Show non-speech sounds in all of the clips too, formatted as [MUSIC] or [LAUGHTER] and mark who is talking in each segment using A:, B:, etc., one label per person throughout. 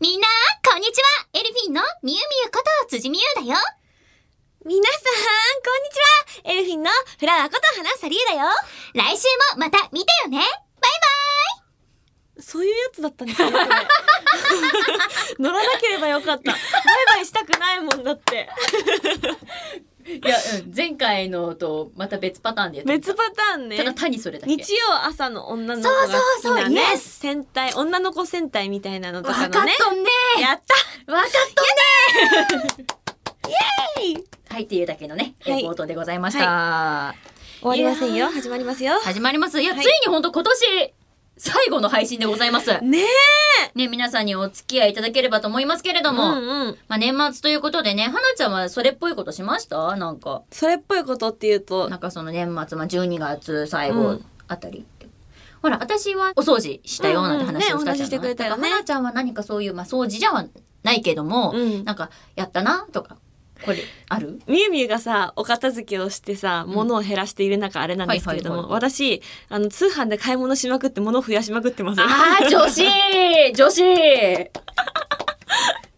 A: みんな、こんにちは。エルフィンのみゆみゆこと辻みゆだよ。
B: 皆さん、こんにちは。エルフィンのフラワーこと花サリエだよ。
A: 来週もまた見てよね。バイバ
B: そういうやつだったんですよ、[LAUGHS] 乗らなければよかった。バイバイしたくないもんだって。
C: いや、うん、前回のとまた別パターンでやってみた。
B: 別パターンね。
C: た。だ単にそれだけ。
B: 日曜朝の女の子が好きな
A: そうそうそう
B: ね
A: Yes
B: 戦隊女の子戦隊みたいなのと
A: イ
B: かのね。
A: わかっとんね。
B: やった。
A: わかっとんね。
C: はい、っていうだけのね、
B: はい。
C: 冒頭でございました。
B: 終わりませんよ。始まりますよ。
C: 始まります。いや、
B: はい。
C: ついに本当今年、最後の配信でございます。
B: ね
C: ね、皆さんにお付き合いいただければと思いますけれど
B: え
C: も、
B: うんうん。
C: まあ年末ということでね、花ちゃんはそれっぽいことしました？なんか、
B: それっぽいことっていうと。
C: なんかその年末、まあ12月最後
B: うん。
C: あたりって。ほら、私はお掃除したよなんて話をしたじゃん。
B: うんうん。ねししてくれたよね。
C: だから花ちゃんは何かそういう、まあ掃除じゃないけども、
B: うん。
C: なんか、やったなとか、これ、ある？
B: みゆみゆがさ、お片付けをしてさ、物を減らしている中あれなんですけれども、私、あの、通販で買い物しまくって物を増やしまくってます。
C: あー、女子女子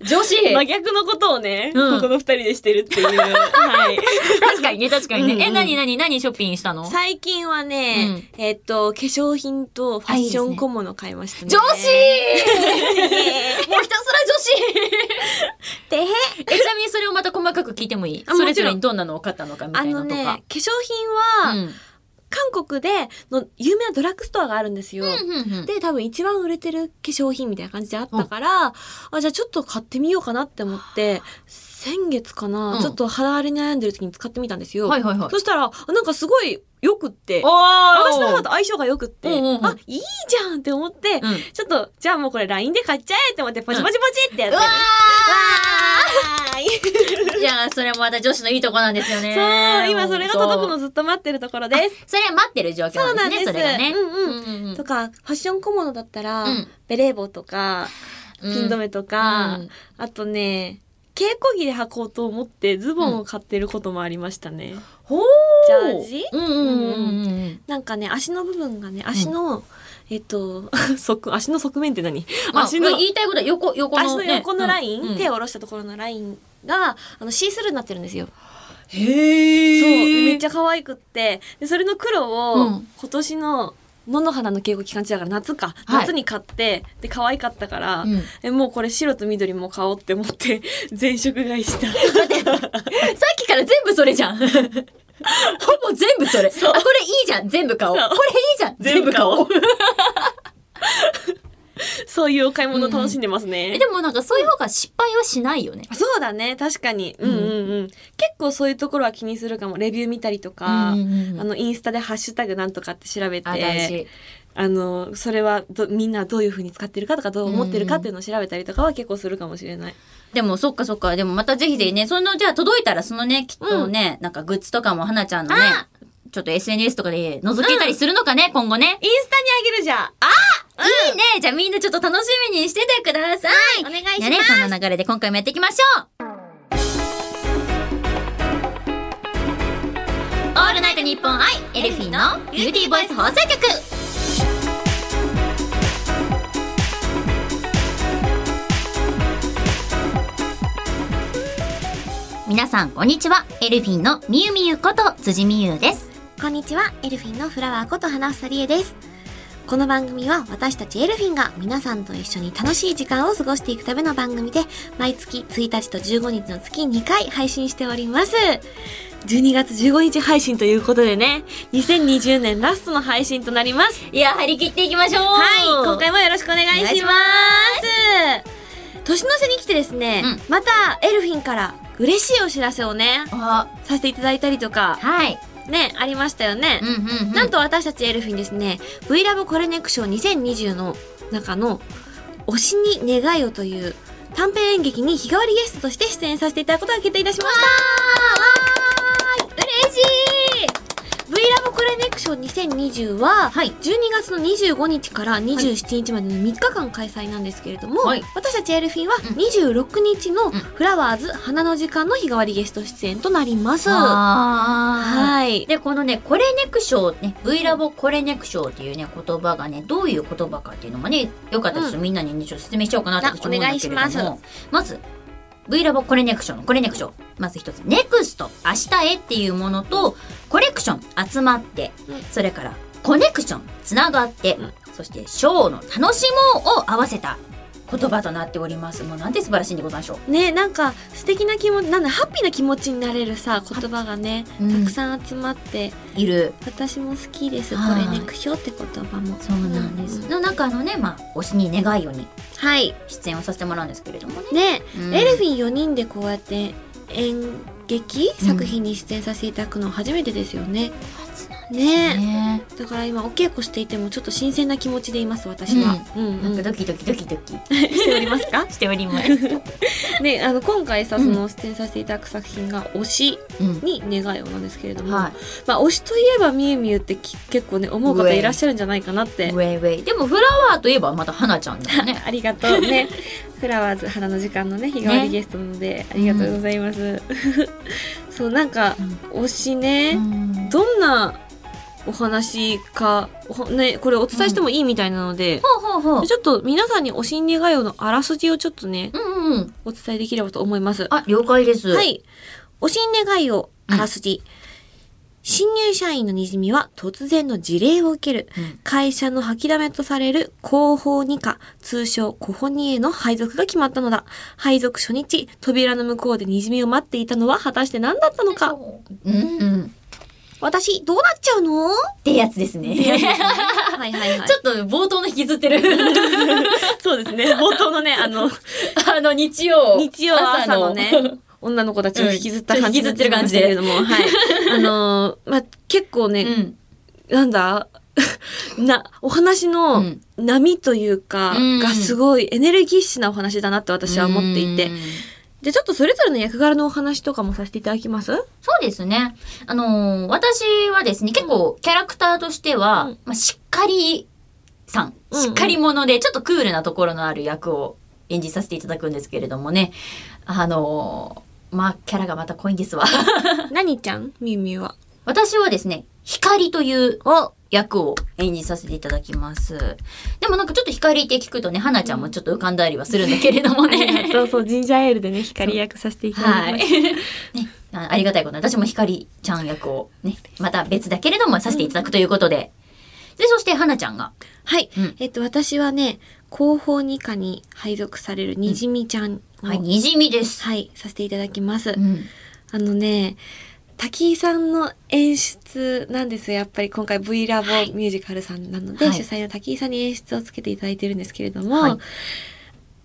C: 女子
B: 真逆のことをね、
C: うん。
B: ここの二人でしてるっていう。[LAUGHS] はい。
C: 確かにね、確かにね。
B: うんうん
C: え、なになに何ショッピングしたの？
B: 最近はね、えっと、化粧品とファッション小物買いましたね。
C: 女子 [LAUGHS] もうひたすら女子
B: で
C: え、ちなみにそれをまた細かく聞いてもいい？
B: あ
C: それぞれにどんなのを買ったのかみた
B: あのね、
C: いなのとか。
B: 化。粧品は、
C: うん
B: 韓国での有名なドラッグストアがあるんですよ。で、多分一番売れてる化粧品みたいな感じであったから、あ、じゃあちょっと買ってみようかなって思って、先月かな、
C: うん。
B: ちょっと肌荒れに悩んでる時に使ってみたんですよ。
C: はいはいはい。
B: そしたら、あなんかすごい良くって、
C: お
B: 私の肌と相性が良くって、あ、いいじゃんって思って、
C: うん。
B: ちょっと、じゃあもうこれ LINE で買っちゃえって思って、ポチポチポチってやって。る。
C: うわ
B: わーい。
C: いや、それもまた女子のいいとこなんですよね。
B: そう、今それが届くのずっと待ってるところです。
C: それは待ってる状況なんですね、
B: そうなんです。
C: それが。ね。
B: うん。うんとか、ファッション小物だったら、
C: うん。
B: ベレー帽とか、
C: うん。
B: ピン止めとか、
C: うん。
B: あとね、稽古着で履こうと思ってズボンを買ってることもありましたね。
C: ほー。
B: ジャージ？
C: うんうんうんうん
B: なんかね、足の部分がね、足の、えっと、[LAUGHS] 側、足の側面って何？
C: まあ、
B: 足の、
C: 言いたいことは横、横の、
B: 足の
C: ね。
B: 横のライン、
C: うん。うん。
B: 手を下ろしたところのラインが、あの、シースルーになってるんですよ。
C: へ
B: そう、
C: ー
B: めっちゃ可愛くって、で、それの黒を、
C: うん
B: 今年の、野の花の稽古期間中だから夏か、
C: はい
B: 夏に買って、で、可愛かったから、
C: うん
B: えもうこれ白と緑も買おうって思って、[LAUGHS] 全色買いした。
C: さっきから全部それじゃん。[LAUGHS] ほぼ全部それ。あ、これいいじゃん。全部買おう。これいいじゃん。全部買おう。[LAUGHS]
B: そういうお買い物楽しんでますね。
C: えでもなんかそういう方が失敗はしないよね。
B: そうだね、確かに。うんうんうん。結構そういうところは気にするかも。レビュー見たりとか、
C: うんうんうん
B: あの、インスタでハッシュタグなんとかって調べて、
C: あ、
B: の、それはどみんなどういう風に使ってるかとか、どう思ってるかっていうのを調べたりとかは結構するかもしれない。
C: でもそっかそっか。でもまたぜひぜひね、そのじゃあ届いたらそのね、きっとね、なんかグッズとかも花ちゃんのね、ちょっと SNS とかで覗けたりするのかね、今後ね。
B: インスタにあげるじゃん。
C: いいねじゃあみんなちょっと楽しみにしててください。
B: お願いします
C: ね、そんな流れで今回もやっていきましょう。オールナイトニッポンアイエルフィーのビューティーボイス放送局。皆さんこんにちは。エルフィンのみゆみゆこと辻みゆです。
B: こんにちは、エルフィンのフラワーこと花房理恵です。この番組は私たちエルフィンが皆さんと一緒に楽しい時間を過ごしていくための番組で、毎月1日と15日の月2回配信しております。12月15日配信ということでね、2020年ラストの配信となります。
C: いや、張り切っていきましょう
B: はい、今回もよろしくお願いします。年の瀬に来てですね、
C: うん
B: またエルフィンから嬉しいお知らせをね、
C: あ、
B: させていただいたりとか、
C: はい。
B: ね、ありましたよね。
C: うんうん、うん。
B: なんと私たちエルフィンですね、V ラブコレネクション2020の中の推しに願いをという短編演劇に日替わりゲストとして出演させていただくことが決定いたしました。
C: 嬉しい
B: V ラブコレネネクション2020は、
C: はい。
B: 12月の25日から27日までの3日間開催なんですけれども、
C: はい。
B: 私たちエルフィンは26日のフラワーズ花の時間の日替わりゲスト出演となります。はい。
C: で、このね、コレネクションね、V ラボコレネクションっていうね、言葉がね、どういう言葉かっていうのがね、よかったらみんなにね、ちょっと説明しようかなって
B: あ
C: 私思うんだけれども。
B: お願いします。
C: まず、V ラボコレネクションのコレネクション。まず一つ、ネクスト、明日へっていうものと、コレクション、集まって、
B: うん。
C: それから、コネクション、つながって、
B: うん。
C: そして、ショーの楽しもうを合わせた言葉となっております。もうなんて素晴らしいんでございましょう。
B: ねなんか素敵な気持ちなんだハッピーな気持ちになれるさ言葉がね、
C: うん
B: たくさん集まって
C: いる。
B: 私も好きですこ
C: はい
B: れねクショって言葉も
C: そうなんです。
B: う
C: の中のね、まあ、推しに願いように
B: はい
C: 出演をさせてもらうんですけれどもね。
B: ね、
C: うん
B: エルフィン4人でこうやって演劇作品に出演させていただくの初めてですよね、ね。
C: ね
B: だから今お稽古していてもちょっと新鮮な気持ちでいます私は、うん。
C: なん
B: うん。
C: かドキドキドキドキ。[LAUGHS]
B: しておりますか？[LAUGHS]
C: しております。[LAUGHS]
B: ねあの今回さ
C: うん。
B: その出演させていただく作品が推し
C: うん。
B: に願いをなんですけれども、
C: は
B: まあ推しといえばみゆみゆってき結構ね思う方いらっしゃるんじゃないかなっ
C: い。
B: て。
C: ウェイウェイ。でもフラワーといえばまた花ちゃんだよね。
B: ありがとうね。フラワーズ花の時間のね日替わりゲストなので、ありがとうございます、そうなんか推しね、
C: うん。
B: どんなお話か、ほね、これお伝えしてもいいみたいなので、
C: ほうほうほう。
B: ちょっと皆さんに推しに願いをのあらすじをちょっとね、
C: うんうんうん。
B: お伝えできればと思います。
C: あ、了解です。
B: は。い。推しに願いをあらすじ。新入社員のにじみは突然の辞令を受ける。
C: うん
B: 会社の吐きだめとされる広報二課、通称コホニへの配属が決まったのだ。配属初日、扉の向こうでにじみを待っていたのは果たして何だったのか。
C: うんうん。
B: 私、どうなっちゃうの？
C: ってやつですね。[LAUGHS]
B: はいはいはい。
C: ちょっと冒頭の引きずってる。[LAUGHS]
B: そうですね。冒頭のね、あの、[LAUGHS]
C: あの、日曜。
B: 日曜朝のね、女の子たちを引きずった感じ
C: うん引きずってる感じで
B: けれども、はい。あのーまあ、結構ね、
C: うん。
B: なんだ？な、お話
C: う
B: の
C: ん
B: 波というか、
C: うん
B: がすごいエネルギッシュなお話だなって私は思っていて。
C: うん
B: じゃあちょっとそれぞれの役柄のお話とかもさせていただきます？
C: そうですね。あのー私はですね、結構キャラクターとしては、
B: うん。
C: まあ、しっかりさん、
B: うんうん。
C: しっかり者で、ちょっとクールなところのある役を演じさせていただくんですけれどもね、あのーまあ、キャラがまた濃いんですわ。[LAUGHS]
B: 何ちゃん？みゆみゆは。
C: 私はですね、光という
B: お
C: 役を演じさせていただきます。でもなんかちょっと光って聞くとね、花ちゃんもちょっと浮かんだりはするんだけれどもね。
B: そうそう、ジンジャーエールでね、光役させていただ
C: はい。
B: きまし
C: ね、あありがたいことに私も光ちゃん役をね、また別だけれどもさせていただくということで。で、そして花ちゃんが。
B: た。はい。
C: うん
B: えっと、私はね、広報二課に配属されるにじみちゃんを、
C: はい、にじみです。
B: はい、させていただきます。
C: うん。
B: あのね、滝井さんの演出なんですよ。やっぱり今回 V ラボミュージカルさんなので、
C: はい
B: 主催の滝井さんに演出をつけていただいてるんですけれども、
C: はい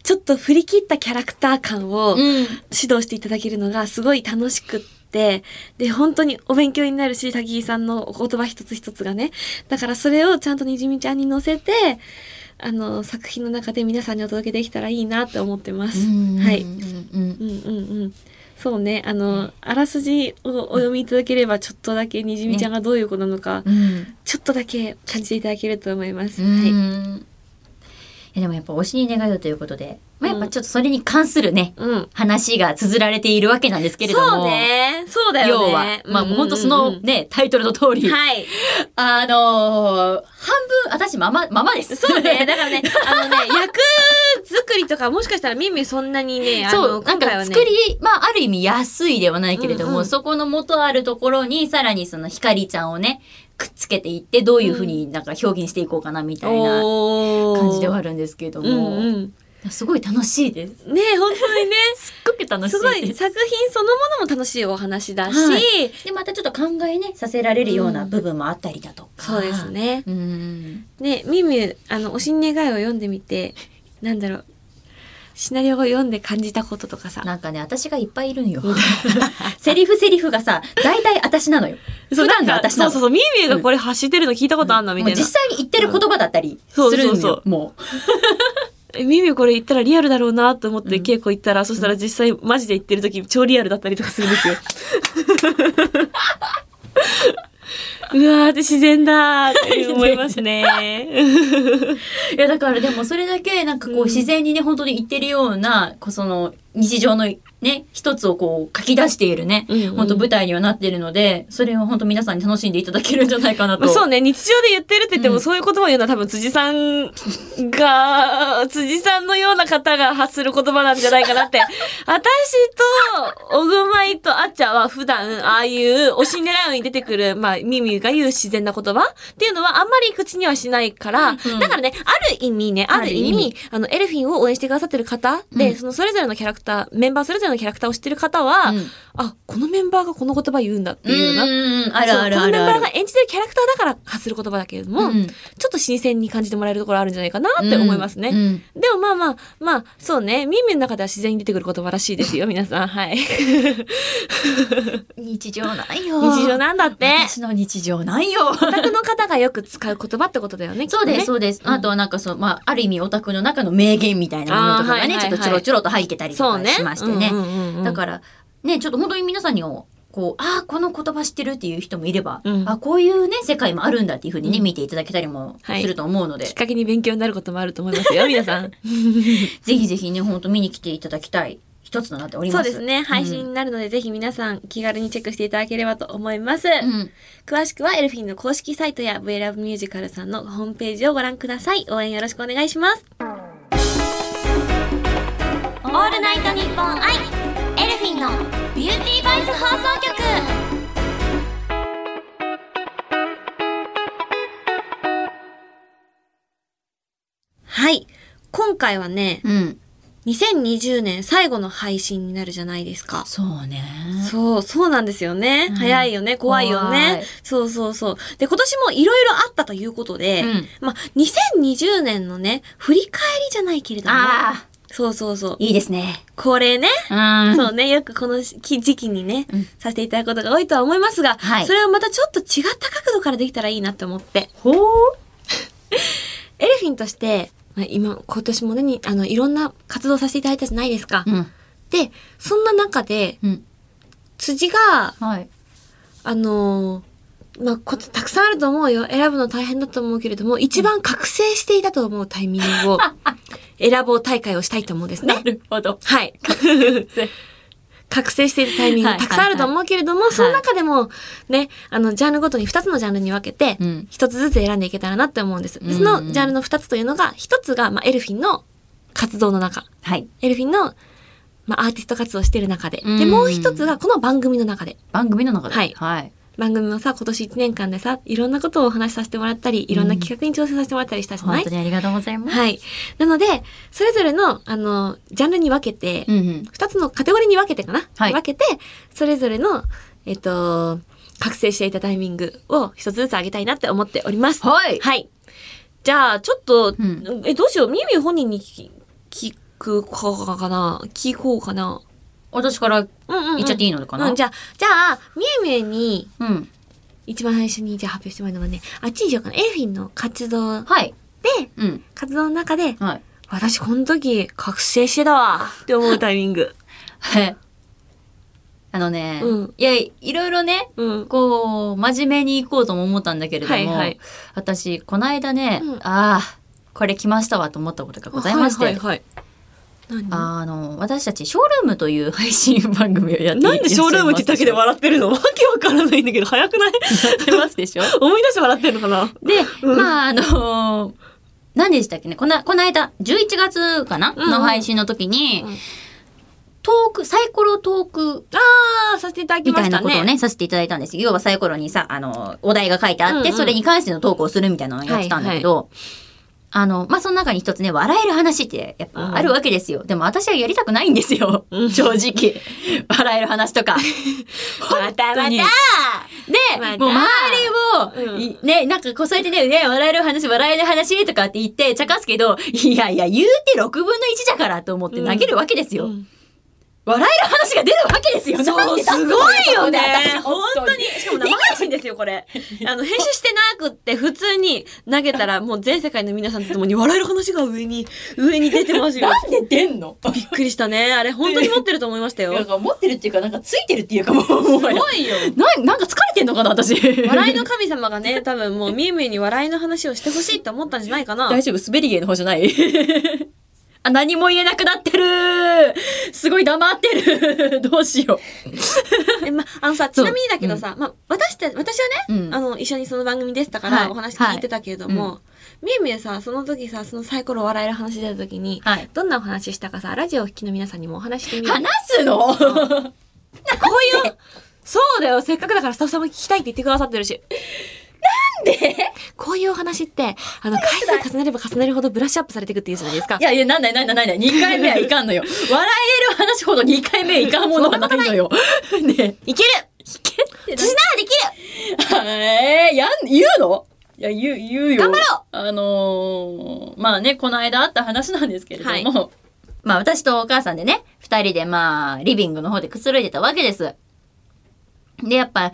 B: ちょっと振り切ったキャラクター感を
C: うん。
B: 指導していただけるのがすごい楽しくって、で、本当にお勉強になるし、滝井さんのお言葉一つ一つがね。だからそれをちゃんとにじみちゃんに乗せて、あの、作品の中で皆さんにお届けできたらいいなって思ってます。はい。
C: うんうんうん
B: うんうんうん。そうね、あの、あらすじをお読みいただければ、ちょっとだけにじみちゃんがどういう子なのか、
C: うん。
B: ちょっとだけ感じていただけると思います。
C: うん。
B: はい。
C: いやでもやっぱ推しに願いをということで、まあ、やっぱちょっとそれに関するね、
B: うん。
C: 話が綴られているわけなんですけれども。
B: そうね。そうだよね。
C: 要は、まあもう本当そのね、タイトルの通り、
B: はい。
C: あのー半分、私ママ、ママです。
B: そうね。だからね、あのね、[LAUGHS] 役作りとか、もしかしたらミミそんなにね、あ
C: そ
B: の、
C: う、なんか作り、まあ、ある意味安いではないけれども、
B: うんうん
C: そこの元あるところに、さらにその光ちゃんをね、くっつけていって、どういうふうになんか表現していこうかな、みたいな感じではあるんですけれど
B: うん
C: も、
B: うん。
C: すごい楽しいです。
B: ね本当にね、[LAUGHS]
C: すっごく楽しい
B: すごい。作品そのものも楽しいお話だし、
C: はいで、またちょっと考えね、させられるような部分もあったりだとか。
B: そうです。ね。
C: うん。
B: ね、ミミあの、おしん願いを読んでみて、なんだろう、シナリオを読んで感じたこととかさ。
C: なんかね、私がいっぱいいるんよ。[LAUGHS] セリフセリフがさ、大体私なのよ。普段の私なの。
B: そうそうそう、ミミがこれ発してるの聞いたことあんのみたいな。
C: 実際に言ってる言葉だったりす
B: うん
C: るんよ。
B: そうそうそう
C: もう。[LAUGHS]
B: えミミこれ言ったらリアルだろうなと思って
C: うん
B: 稽古行ったら、そしたら実際マジで言ってる時超リアルだったりとかするんですよ。[LAUGHS] うわーって自然だーって思いますね。[LAUGHS]
C: いやだからでもそれだけなんかこう自然にね本当に行ってるようなこその日常のね一つをこう書き出しているね、
B: うんうん。
C: 本当舞台にはなっているのでそれを本当皆さんに楽しんでいただけるんじゃないかなと。
B: まあそうね、日常で言ってるって言っても、
C: うん。
B: そういう言葉を言うのは多分辻さんが、[LAUGHS] 辻さんのような方が発する言葉なんじゃないかなって。[LAUGHS] 私と、おぐまいとあっちゃんは普段、ああいう推し狙うに出てくる、まあ、ミミが言う自然な言葉っていうのはあんまり口にはしないから、
C: ん。
B: だからね、ある意味ね、ある意味、
C: ある意味。
B: あの、エルフィンを応援してくださってる方で、
C: うん。
B: そのそれぞれのキャラクター、メンバーそれぞれのキャラクターを知ってる方は、
C: うん。
B: あ、このメンバーがこの言葉言うんだっていうような、
C: うんあるあるある
B: このメンバー。が演じてるキャラクターだから発する言葉だけれども、
C: うん
B: ちょっと新鮮に感じてもらえるところあるんじゃないかなって思いますね。
C: うん
B: でもまあまあ、まあ、そうね。ミンミンの中では自然に出てくる言葉らしいですよ、[LAUGHS] 皆さん。はい。
C: 日常ないよ。
B: 日常なんだって。
C: 私の日常ないよ。
B: オタクの方がよく使う言葉ってことだよね。
C: そうです、そうです。あとはなんかそう、まあ、ある意味オタクの中の名言みたいなものとかがね、
B: はいはいはい
C: ちょっとちょろちょろと入ってたりとか。しましてね。
B: うんうんうんうん
C: だから、ね、ちょっと本当に皆さんにも、こう、ああ、この言葉知ってるっていう人もいれば、
B: うん
C: あこういうね、世界もあるんだっていうふうにね、
B: うん
C: 見ていただけたりも
B: はい
C: すると思うので、
B: きっかけに勉強になることもあると思いますよ、皆さん。[LAUGHS]
C: ぜひぜひね、本当見に来ていただきたい一つとなっております。
B: そうですね。配信になるので、ぜひ皆さん気軽にチェックしていただければと思います。
C: うん。
B: 詳しくはエルフィンの公式サイトや v ラブミュージカルさんのホームページをご覧ください。応援よろしくお願いします。
A: オールナイトニッポンアイエルフィンのビューティーボイス放送局
B: はい。今回はね、
C: うん。
B: 2020年最後の配信になるじゃないですか。
C: そうね。
B: そう、そうなんですよね。
C: うん
B: 早いよね。怖いよ
C: 怖
B: ね
C: い。
B: そうそうそう。で、今年もいろいろあったということで、
C: うん
B: まあ、2020年のね、振り返りじゃないけれども、
C: あ
B: そうそうそう
C: あ、。いいですね。
B: これね、
C: うん。
B: そうね、よくこの時時期にね、
C: うん
B: させていただくことが多いとは思いますが、
C: はい
B: それをまたちょっと違った角度からできたらいいなって思って、
C: ほう。[LAUGHS]
B: エルフィンとして、まあ、今、今年もね、にあの、いろんな活動させていただいたじゃないですか。
C: うん。
B: で、そんな中で、
C: うん。
B: 辻が、
C: はい。
B: あのーまあ、ことたくさんあると思うよ。選ぶの大変だと思うけれども、一番覚醒していたと思うタイミングを [LAUGHS] 選ぼう大会をしたいと思うんですね。
C: るほど。
B: はい。[LAUGHS] 覚醒しているタイミング
C: はい
B: たくさんあると思うけれども、その中でも、ね、あの、ジャンルごとに2つのジャンルに分けて
C: うん、
B: 一つずつ選んでいけたらなって思うんです。
C: うんうん
B: のジャンルの2つというのが、1つが、まあ、エルフィンの活動の中。
C: はい。
B: エルフィンの、まあ、アーティスト活動をしている中で。
C: うん
B: で、もう1つが、この番組の中で。
C: 番組の中で。
B: はい
C: はい。
B: 番組もさ、今年1年間でさ、いろんなことをお話しさせてもらったり、いろんな企画に挑戦させてもらったりしたじゃない、
C: 本当にありがとうございます。
B: はい。なので、それぞれの、あの、ジャンルに分けて、
C: うんうん。
B: 二つのカテゴリーに分けてかな、
C: はい
B: 分けて、それぞれの、えっと、覚醒していたタイミングを一つずつ上げたいなって思っております。
C: はい。
B: はい。じゃあ、ちょっと、
C: ん
B: え、どうしよう？みゆみゆ本人に聞聞くかかな？聞こうかな？
C: 私から。言っちゃっていいのかな、
B: うん、じゃあ、じゃあ、みゆみゆに、
C: うん。
B: 一番最初にじゃあ発表してもらうのはね、あっちにしようかな。エルフィンの活動
C: はい。
B: で、
C: うん。
B: 活動の中で、
C: はい。
B: 私この時覚醒してたわって思うタイミング。
C: はい。あのね、
B: うん
C: いや、いろいろね、
B: うん。
C: こう、真面目に行こうとも思ったんだけれども、
B: はいはい
C: 私、この間ね、
B: うん
C: ああ、これ来ましたわと思ったことがございまして、
B: はいはいはい。何？
C: あの、私たち、ショールームという配信番組をやってい
B: なんでショールームってだけで笑ってるの？わけわからないんだけど、早くない？
C: やますでしょ？
B: 思い出して笑ってるのかな
C: で、
B: うん。
C: まあ、あの何でしたっけね？この、この間、11月かな、の配信の時に、
B: うん。
C: トーク、サイコロトーク
B: あー、させていただき
C: みたい
B: ましたね。
C: なことをね、させていただいたんです。よ。要はサイコロにさ、あの、お題が書いてあって、
B: うんうん。
C: それに関してのトークをするみたいなのをやってたんだけど、あの、まあ、その中に一つね、笑える話ってやっぱあるわけですよ。でも私はやりたくないんですよ。
B: うん
C: 正直。笑える話とか。[LAUGHS]
B: またまた
C: で、
B: また
C: もう周りを、
B: うん
C: いね、なんかこうそうやってね、ね、笑える話、笑える話とかって言って、茶化すけど、いやいや、言うて6分の1だからと思って投げるわけですよ。
B: うん
C: 笑える話が出るわけですよ。
B: そう、すごいよね。本当に。
C: に。
B: しかも生配信ですよ、これ。[LAUGHS] あの、編集してなくって、普通に投げたら、もう全世界の皆さんと共に笑える話が上に、上に出てますよ。
C: なんで出んの？
B: びっくりしたね。あれ、本当に持ってると思いましたよ。
C: なんか持ってるっていうか、なんかついてるっていうかもう、す
B: すごいよ。
C: ななんか疲れてんのかな、私。
B: 笑いの神様がね、[LAUGHS] 多分もう、みゆみゆに笑いの話をしてほしいって思ったんじゃないかな。
C: 大丈夫？滑り芸の方じゃない？あ、何も言えなくなってる。すごい黙ってる。[LAUGHS] どうしよ
B: え、ま、あのさ、ちなみにだけどさ、ま、私た私はね、
C: うん。
B: あの、一緒にその番組でしたか
C: はい。
B: ら、お話聞いてたけれども、
C: は
B: みゆみゆさ、その時さ、そのサイコロ笑える話出た時に、
C: う。はい。
B: どんなお話したかさ、ラジオをお聞きの皆さんにもお話してみる。
C: 話すの？[LAUGHS]
B: こういう、そうだよ、せっかくだからスタッフさんも聞きたいって言ってくださってるし。なんで？こういうお話って、あの、回数重ねれば重ねるほどブラッシュアップされていくっていうじゃないですか
C: い。やいや、なんだいなんだいなんだい。2回目はいかんのよ。[LAUGHS] 笑える話ほど2回目いかんものはないのよ。ね
B: いける
C: いけって
B: 私ならできる
C: えー、やん、言うの？いや、言う、言うよ。
B: 頑張ろ
C: うあのー、まあね、この間あった話なんですけれども、まあ私とお母さんでね、二人でまあ、リビングの方でくつろいでたわけです。で、やっぱ、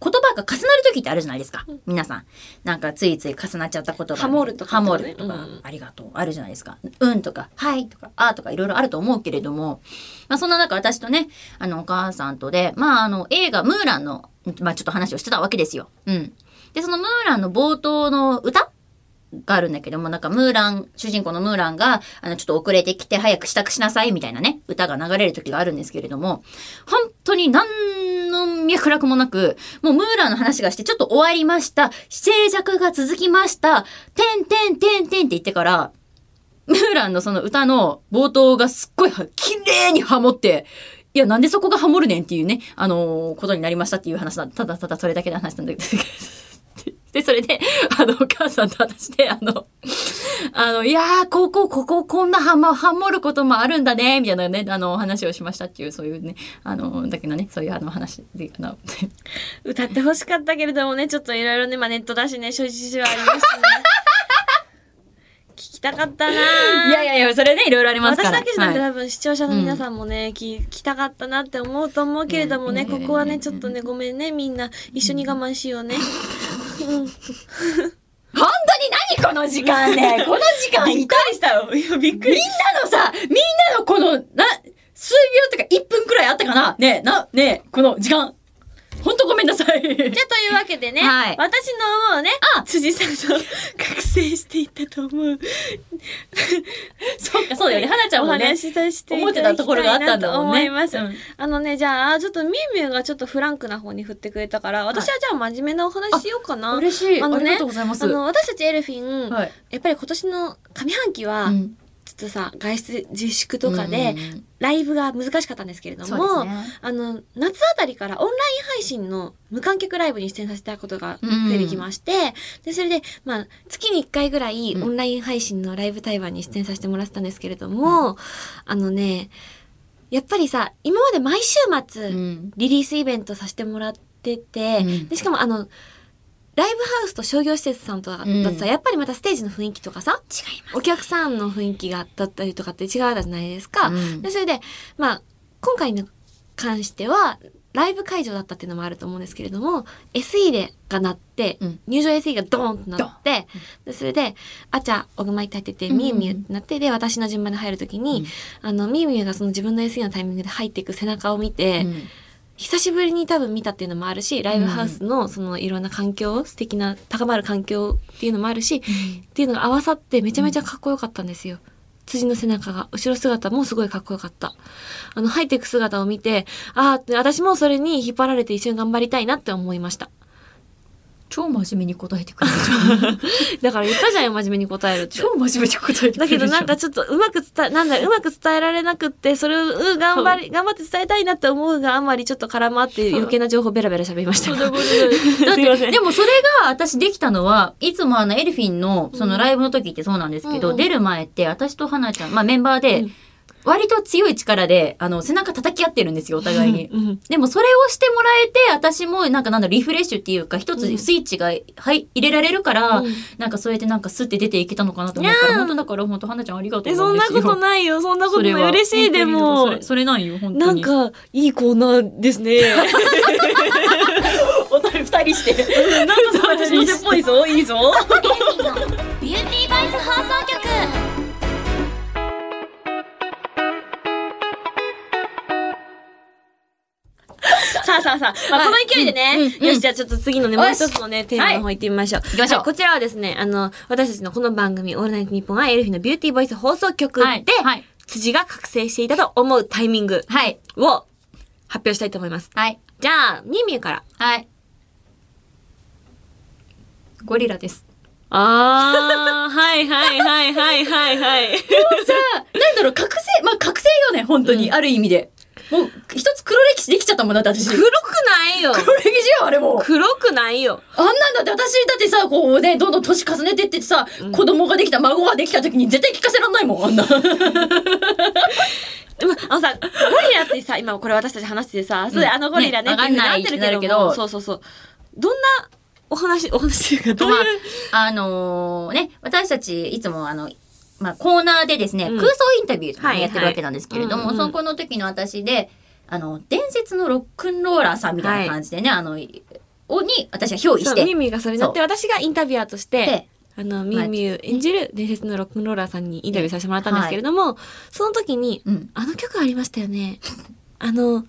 C: 言葉が重なる時ってあるじゃないですか。皆さん。なんかついつい重なっちゃった言葉。
B: ハモるとか
C: ハ
B: ね
C: モるとか、
B: うん
C: ありがとう、あるじゃないですか。うんとか、はいとか、あとかいろいろあると思うけれども、まあそんな中私とね、あのお母さんとで、まああの映画ムーランの、まあちょっと話をしてたわけですよ。うん。で、そのムーランの冒頭の歌があるんだけども、なんかムーラン、主人公のムーランが、あの、ちょっと遅れてきて早く支度しなさいみたいなね、歌が流れる時があるんですけれども、本当に何の脈絡もなく、もうムーランの話がしてちょっと終わりました。静寂が続きました。てんてんてんてんって言ってから、ムーランのその歌の冒頭がすっごい綺麗にハモって、いや、なんでそこがハモるねんっていうね、あのーことになりましたっていう話だ。ただただそれだけの話なんだけど。[LAUGHS] で、それで、あの、お母さんと私で、あの、あの、いやー、ここ、ここ、こんなハモ、ハモることもあるんだね、みたいなね、あの、話をしましたっていう、そういうね、あの、だけどね、そういうあの話で、あの、[LAUGHS]
B: 歌ってほしかったけれどもね、ちょっといろいろね、まあネットだしね、諸事情ありますしね。[LAUGHS] 聞きたかったなぁ
C: いやいやいや、それね、いろいろありますから。
B: 私だけじゃなくて、
C: はい
B: 多分視聴者の皆さんもね、聞きたかったなって思うと思うけれどもね、
C: うん
B: ここはね、ちょっとね、ごめんね、みんな。一緒に我慢しようね。うん。
C: 本当に何この時間ね、[LAUGHS] この時間痛い
B: したよ。いや、びっく
C: みんなのさ、みんなのこの、な、数秒とか1分くらいあったかなねえ、な、ねえ、この時間。ほんとごめんなさい。
B: じゃあ、というわけでね、
C: はい
B: 私の思うね、
C: あ
B: 辻さんの覚醒していったと思う。[LAUGHS]
C: そうか、そうだよね。花ちゃん
B: お
C: もね、
B: 話しさせてい
C: 思ったて
B: た
C: たところがあった
B: んと
C: だもんね。
B: 思います。
C: うん
B: あのね、じゃあ、ちょっとみゆみゆがちょっとフランクな方に振ってくれたから、私はじゃあ真面目なお話しようかな。
C: 嬉しい。
B: あのね
C: ありがとうございます。
B: あの、私たちエルフィン、
C: はい。
B: やっぱり今年の上半期は、
C: うん
B: とさ、外出自粛とかで、ライブが難しかったんですけれども、
C: ね。
B: あの、夏あたりからオンライン配信の無観客ライブに出演させたことが増えてきまして、で、それで、まあ、月に1回ぐらい
C: うん。
B: オンライン配信のライブ対話に出演させてもらってたんですけれども、あのね、やっぱりさ、今まで毎週末、
C: うん。
B: リリースイベントさせてもらってて、
C: うん。
B: で、しかもあの、ライブハウスと商業施設さんとかだとさ、
C: うん。
B: やっぱりまたステージの雰囲気とかさ、
C: 違い
B: お客さんの雰囲気がだったりとかって違うじゃないですか。
C: うん。
B: でそれで、まあ、今回に関しては、ライブ会場だったっていうのもあると思うんですけれども、SE でが鳴って、
C: うん。
B: 入場 SE がドーンと鳴って、でそれで、あちゃ、おぐまいっててみゆみゆってなって、で、私の順番で入るときに、あの、みゆみゆがその自分の SE のタイミングで入っていく背中を見て、
C: うん
B: 久しぶりに多分見たっていうのもあるし、ライブハウスのそのいろんな環境、素敵な高まる環境っていうのもあるし、っていうのが合わさってめちゃめちゃかっこよかったんですよ。辻の背中が、後ろ姿もすごいかっこよかった。あの、入っていく姿を見て、ああ、私もそれに引っ張られて一緒に頑張りたいなって思いました。
C: 超真面目に答えてくれるじゃん。[LAUGHS]
B: だから言ったじゃんよ、真面目に答えるって。
C: 超真面目に答えてくれる。
B: だけどなんかちょっとうまく伝え、なんだ、うまく伝えられなくって、それをうん頑張り、頑張って伝えたいなって思うがあんまりちょっと絡まって余計な情報ベラベラ喋りました。
C: だだって、でもそれが私できたのは、いつもあのエルフィンのそのライブの時ってそうなんですけど、
B: うんうん。
C: 出る前って私と花ちゃん、まあメンバーで、
B: うん
C: 割と強い力で、あの、背中叩き合ってるんですよ、お互いに。
B: うん
C: でもそれをしてもらえて、私もなんかなんだ、リフレッシュっていうか、一つスイッチが、はい、入れられるから、
B: うん
C: なんかそうやってなんかスッて出ていけたのかなと思うから、
B: いやー
C: 本当だから本当、花ちゃんありがとう
B: え、そんなこと
C: い
B: ないよ。そんなことない。嬉しい、でも
C: そ。れそれなんよ、本当に。
B: なんか、いいコーナーですね。[LAUGHS]
C: お互い二人して。
B: なんかさ、私のせっぽいぞ。いいぞ。[LAUGHS] さあさあさあ、まあ、この勢いでね、
C: うんうんうん
B: よし、じゃあちょっと次のね、もう一つのね、テーマの方行ってみましょう。
C: 行きましょう
B: はいこちらはですね、あの、私たちのこの番組、オールナイトニッポンはエルフィのビューティーボイス放送局で。辻が覚醒していたと思うタイミング
C: はい。
B: を発表したいと思います。
C: はい。
B: じゃあ、ミーミューから。
C: はい。ゴリラです。
B: あー、はいはいはいはいはいはい。
C: さあ、なんだろう、覚醒、まあ覚醒よね、本当に、ある意味で。もう、一つ黒歴史できちゃったもんだって、私。
B: 黒くないよ。
C: 黒歴史よ、あれもう。
B: 黒くないよ。
C: あんなんだって私だってさ、こうね、どんどん年重ねてってさ、子供ができた、孫ができた時に絶対聞かせらんないもん、あんな。[LAUGHS]
B: でも、あのさ、ゴリラってさ、今これ私たち話しててさ、それ
C: うん
B: あのゴリラね
C: ね
B: ってなってるけど
C: けど
B: そうそうそう。どんなお話、お話っていうか、どういう、
C: まあ、あのーね、私たちいつもあの、まあ、コーナーでですね、
B: うん
C: 空想インタビューとかやってるわけなんですけれども、そこの時の私で、あの、伝説のロックンローラーさんみたいな感じでね、あの、をに私は憑依して、
B: ミミがそれになって、私がインタビュアーとして
C: で、
B: あの、ミュミ演じる伝説のロックンローラーさんにインタビューさせてもらったんですけれども、その時に、
C: うん。
B: あの曲ありましたよね。あの、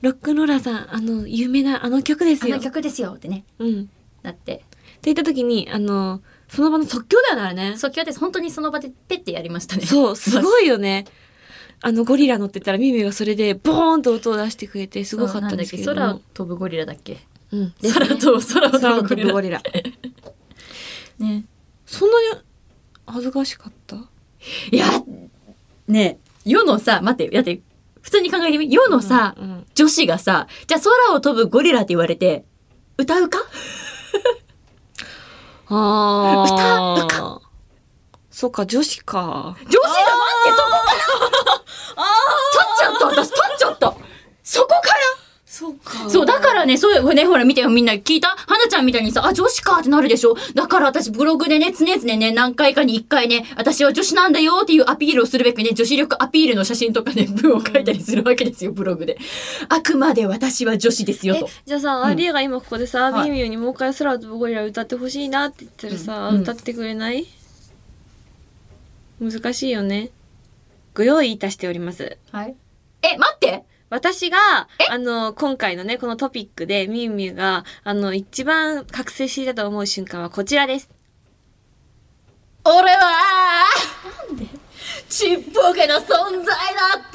B: ロックンローラーさん、あの、有名なあの曲ですよ。
C: あの曲ですよってね、
B: うん。って
C: なって、
B: 言った時に、あの、その場の即興だよね、あれね。
C: 即興です。本当にその場でペッてやりましたね。
B: そう、すごいよね。あの、ゴリラ乗ってたら、ミミがそれで、ボーンと音を出してくれて、すごかったんですけれど
C: 空飛ぶゴリラだっけ？
B: うん。ね
C: 空飛ぶ、空飛ぶゴリラ。[LAUGHS] ね。
B: そんなに恥ずかしかった？
C: いや、ねえ世のさ、待って、だって、普通に考えてみ、世のさ、
B: うんうん
C: 女子がさ、じゃあ空を飛ぶゴリラって言われて、歌うか？
B: あー。歌そっか、女子か。
C: 女子だ待って、そこから。立っちゃった私立っちゃった。そこから
B: そうか
C: そう、だからね、そういう、ね、ほら見てよ、みんな聞いた？花ちゃんみたいにさ、あ、女子かってなるでしょ？だから私ブログでね、常々ね、何回かに一回ね、私は女子なんだよっていうアピールをするべくね、女子力アピールの写真とかね、文を書いたりするわけですよ、ブログで。あくまで私は女子ですよ
B: え
C: と。
B: じゃあさ、
C: うん
B: アリエが今ここでさ、
C: はい
B: ミミューにもう一回空を飛ぶゴリラ歌ってほしいなって言ったらさ、
C: うんうん
B: 歌ってくれない？難しいよね。ご用意いたしております。
C: はい。え、待って
B: 私が、あの、今回のね、このトピックで、ミュウミュウが、あの、一番覚醒していたと思う瞬間はこちらです。
C: 俺は、ちっぽけな存在だっ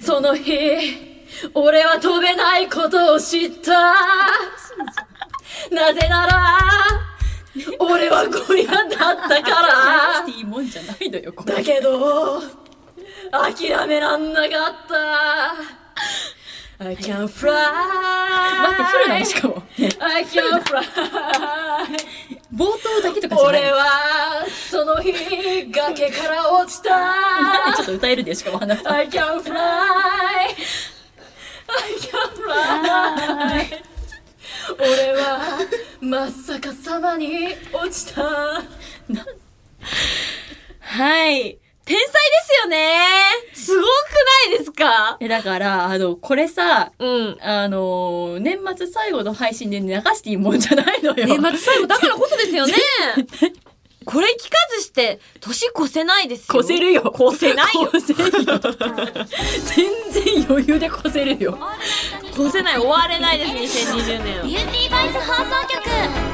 C: た。その日、俺は飛べないことを知った。なぜなら、[LAUGHS] 俺はゴリラだったから。[LAUGHS] いいもんじゃないのよ、だけど、諦めらんなかった。I can fly. 待って、フルなの？しかも。I can fly. 冒頭だけとかじゃない俺は、その日、崖から落ちた。なんでちょっと歌えるんだよ、しかも花さん。I can fly. I can fly. 俺は、まさかさまに落ちた。[LAUGHS]
B: はい。天才ですよねすごくないですか？
C: え、だから、あの、これさ、
B: うん。
C: あの、年末最後の配信で流していいもんじゃないのよ。
B: 年末最後だからこそですよね [LAUGHS] これ聞かずして、年越せないですよ。
C: 越せるよ。
B: 越せないよ。
C: 越せるよ。全然余裕で越せるよ。[LAUGHS]
B: 越せない、終われないです、2020年は
A: ビューティーバイス放送局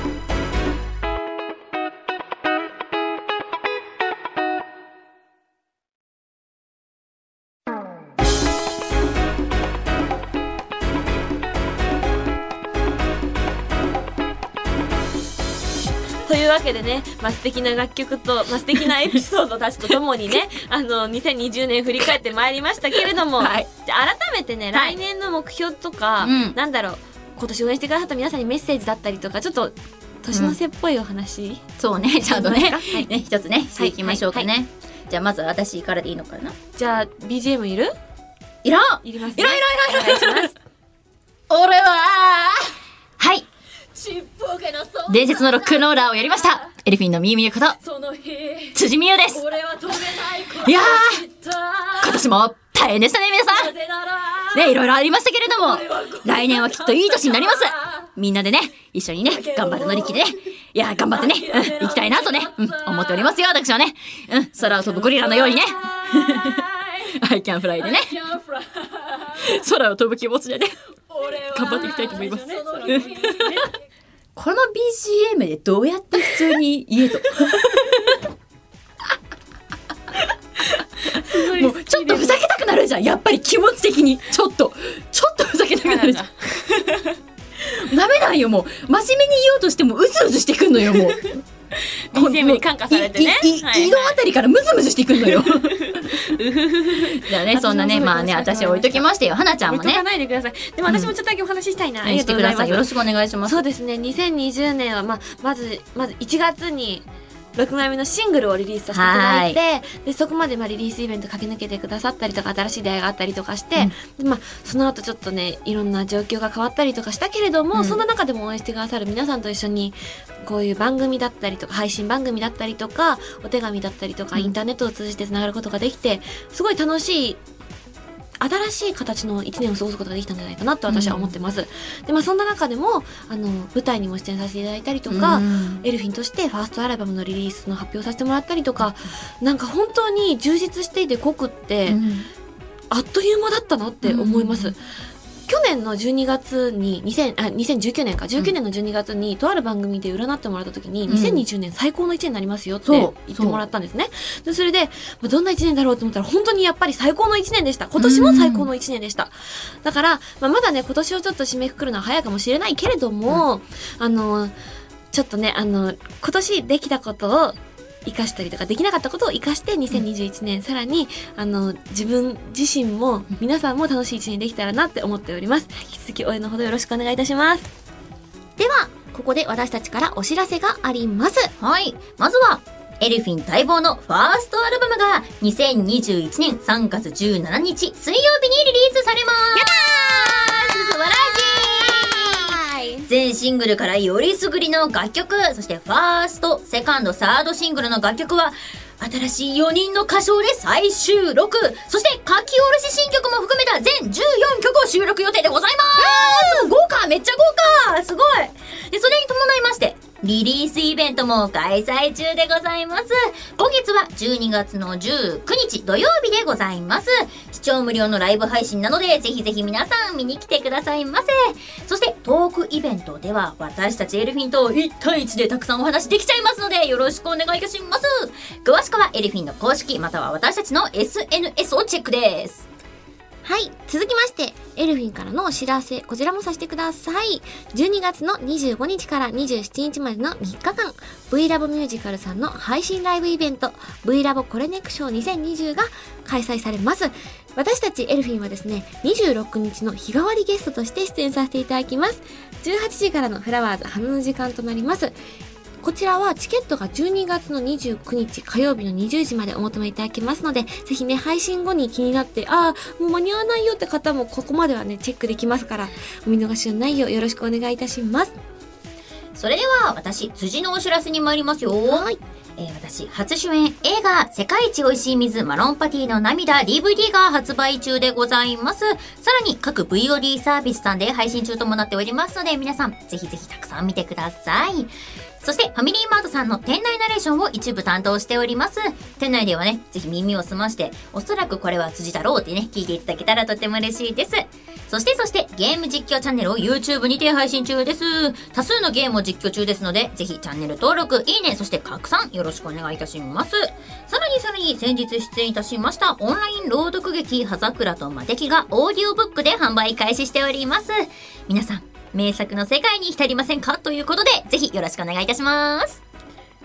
B: わけでね、まあ、素敵な楽曲と、まあ、素敵なエピソードたちとともにね、[LAUGHS] あの、2020年振り返ってまいりましたけれども、
C: はい。
B: じゃあ改めてね、
C: はい。
B: 来年の目標とか、
C: うん。
B: なんだろう、今年応援してくださった皆さんにメッセージだったりとか、ちょっと、年の瀬っぽいお話、
C: そうね、[LAUGHS] ちゃんとね、
B: はい。
C: ね、一つね、していきましょうかね。じゃあまずは私からでいいのかな？
B: じゃあ BGM いる？
C: いらん。
B: いります、
C: いらんいらんいらんいらん [LAUGHS] 俺ははい伝説のロックンローラーをやりました。エルフィンのみゆみゆこと辻美優です。
A: い
C: や今年も大変でしたね皆さん。ね、いろいろありましたけれども、来年はきっといい年になります。みんなでね、一緒にね、頑張って乗り切ってね、いや、頑張ってね、うん、行きたいなとね、うん、思っておりますよ、私はね。うん、空を飛ぶゴリラのようにね。I can fly でね、空を飛ぶ気持ちでね、頑張っていきたいと思います。この BGM でどうやって普通に家と。もうちょっとふざけたくなるじゃん。やっぱり気持ち的に。ちょっと。ちょっとふざけたくなるじゃん。[LAUGHS] ダメなんよもう。真面目に言おうとしてもうずうずしてくんのよもう。[LAUGHS]
B: BGM に感化されてね。
C: あたりからムズムズしてくんのよじゃあねそんなねまあね私置いときましてよ。花ちゃんもね。
B: ないでください。でも私もちょっとだけお話ししたいな、
C: してください。よろしくお願いします。
B: そうですね。2020年はままずまず1月に6枚目のシングルをリリースさせていただいてでそこまでまあリリースイベント駆け抜けてくださったりとか新しい出会いがあったりとかして、でまあ、その後ちょっとねいろんな状況が変わったりとかしたけれども、
C: うん。
B: そんな中でも応援してくださる皆さんと一緒にこういう番組だったりとか配信番組だったりとかお手紙だったりとか、
C: うん。
B: インターネットを通じてつながることができてすごい楽しい新しい形の1年を過ごすことができたんじゃないかなと私は思ってます。でまあそんな中でもあの舞台にも出演させていただいたりとか、
C: うん
B: エルフィンとしてファーストアルバムのリリースの発表させてもらったりとか、なんか本当に充実していて濃くって、
C: うん
B: あっという間だったなって思います。
C: うん
B: 去年の12月に2000あ2019年か19年の12月にとある番組で占ってもらった時に、
C: うん
B: 2020年最高の1年になりますよって
C: そう
B: 言ってもらったんですね。でそれで、まあどんな1年だろうと思ったら本当にやっぱり最高の1年でした。今年も最高の1年でした。だから、まあ、まだね今年をちょっと締めくくるのは早いかもしれないけれども、あのちょっとねあの今年できたことを生かしたりとかできなかったことを生かして2021年、さらにあの自分自身も皆さんも楽しい一年できたらなって思っております。引き続き応援のほどよろしくお願いいたします。ではここで私たちからお知らせがあります。
C: はい。まずは、エルフィン待望のファーストアルバムが2021年3月17日水曜日にリリースされます。やったー。素晴らしい全シングルからよりすぐりの楽曲、そしてファースト、セカンド、サードシングルの楽曲は、新しい4人の歌唱で再収録。そして書き下ろし新曲も含めた全14曲を収録予定でございます。豪華！めっちゃ豪華！すごい！で、それに伴いまして、リリースイベントも開催中でございます。今月は12月の19日土曜日でございます。視聴無料のライブ配信なので、ぜひぜひ皆さん見に来てくださいませ。そして、トークイベントでは、私たちエルフィンと1対1でたくさんお話できちゃいますので、よろしくお願いいたします。詳しくはエルフィンの公式、または私たちの SNS をチェックです。
B: はい。続きまして、エルフィンからのお知らせ、こちらもさせてください。12月の25日から27日までの3日間、V ラボミュージカルさんの配信ライブイベント、V ラボコレネクション2020が開催されます。私たちエルフィンはですね、26日の日替わりゲストとして出演させていただきます。18時からのフラワーズ花の時間となります。こちらはチケットが12月の29日火曜日の20時までお求めいただけますので、ぜひね、配信後に気になって、ああ、もう間に合わないよって方もここまではね、チェックできますから、お見逃しのないようよろしくお願いいたします。
C: それでは、私、辻のお知らせに参りますよ。
B: はい。
C: えー私、初主演映画、世界一美味しい水、マロンパティの涙、DVD が発売中でございます。さらに、各 VOD サービスさんで配信中ともなっておりますので、皆さん、ぜひぜひたくさん見てください。そして、ファミリーマートさんの店内ナレーションを一部担当しております。店内ではね、ぜひ耳を澄まして、おそらくこれは辻だろうってね、聞いていただけたらとても嬉しいです。そしてそして、ゲーム実況チャンネルを YouTube にて配信中です。多数のゲームを実況中ですので、ぜひチャンネル登録、いいね、そして拡散よろしくお願いいたします。さらにさらに先日出演いたしましたオンライン朗読劇、葉桜と魔敵がオーディオブックで販売開始しております。皆さん、名作の世界に浸りませんか？ということで、ぜひよろしくお願いいたします。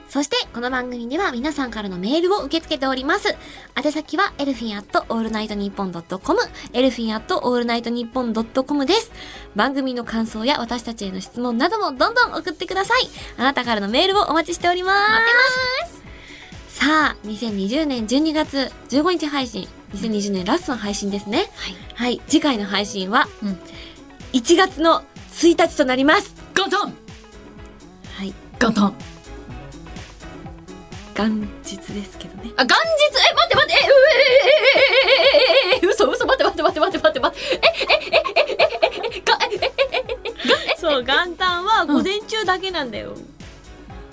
B: そして、この番組では皆さんからのメールを受け付けております。宛先は、エルフィンアットオールナイトニッポンドットコム、エルフィンアットオールナイトニッポンドットコムです。番組の感想や私たちへの質問などもどんどん送ってください。あなたからのメールをお待ちしております。待ってます。さあ、2020年12月15日配信。2020年ラストの配信ですね。
C: はい。
B: はい。次回の配信は、
C: うん
B: 1月の1日となります。
C: 元旦
B: はい。
C: 元旦
B: 元日ですけどね。
C: あ、元日？え、待って待ってえ、うえええええええ嘘嘘待って待って待って待って待って待ってえ、え、え、え、え、え、え、が、え、え、
B: そう、元旦は午前中だけなんだよ。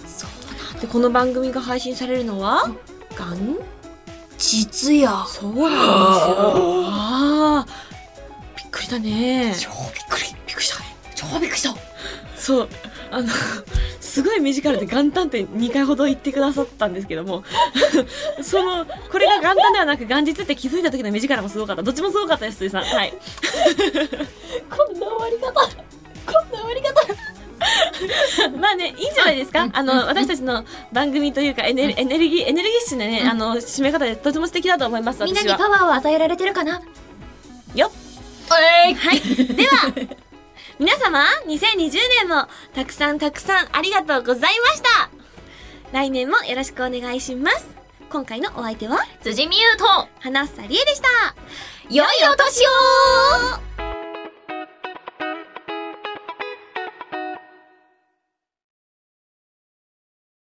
C: そうなん
B: で、この番組が配信されるのは、元
C: 実や。
B: そうなんですよ。ああ。びっくりだね。
C: 超びっびっくりした。
B: そう。あの、すごい身近で元旦って2回ほど言ってくださったんですけども、[LAUGHS] その、これが元旦ではなく元日って気づいた時の目力もすごかった。どっちもすごかったです、辻さん。はい。[LAUGHS]
C: こんな終わり方。こんな終わり方。[LAUGHS]
B: まあね、いいんじゃないですかあの、私たちの番組というかエネルエネルギー、エネルギッシュなね、
C: うん
B: あの、締め方でとても素敵だと思います、
C: みんな。にパワーを与えられてるかな？
B: よっはい。では、皆様、2020年もたくさんたくさんありがとうございました。来年もよろしくお願いします。今回のお相手は、
C: 辻美優と、
B: 花房理恵でした。
C: 良いお年を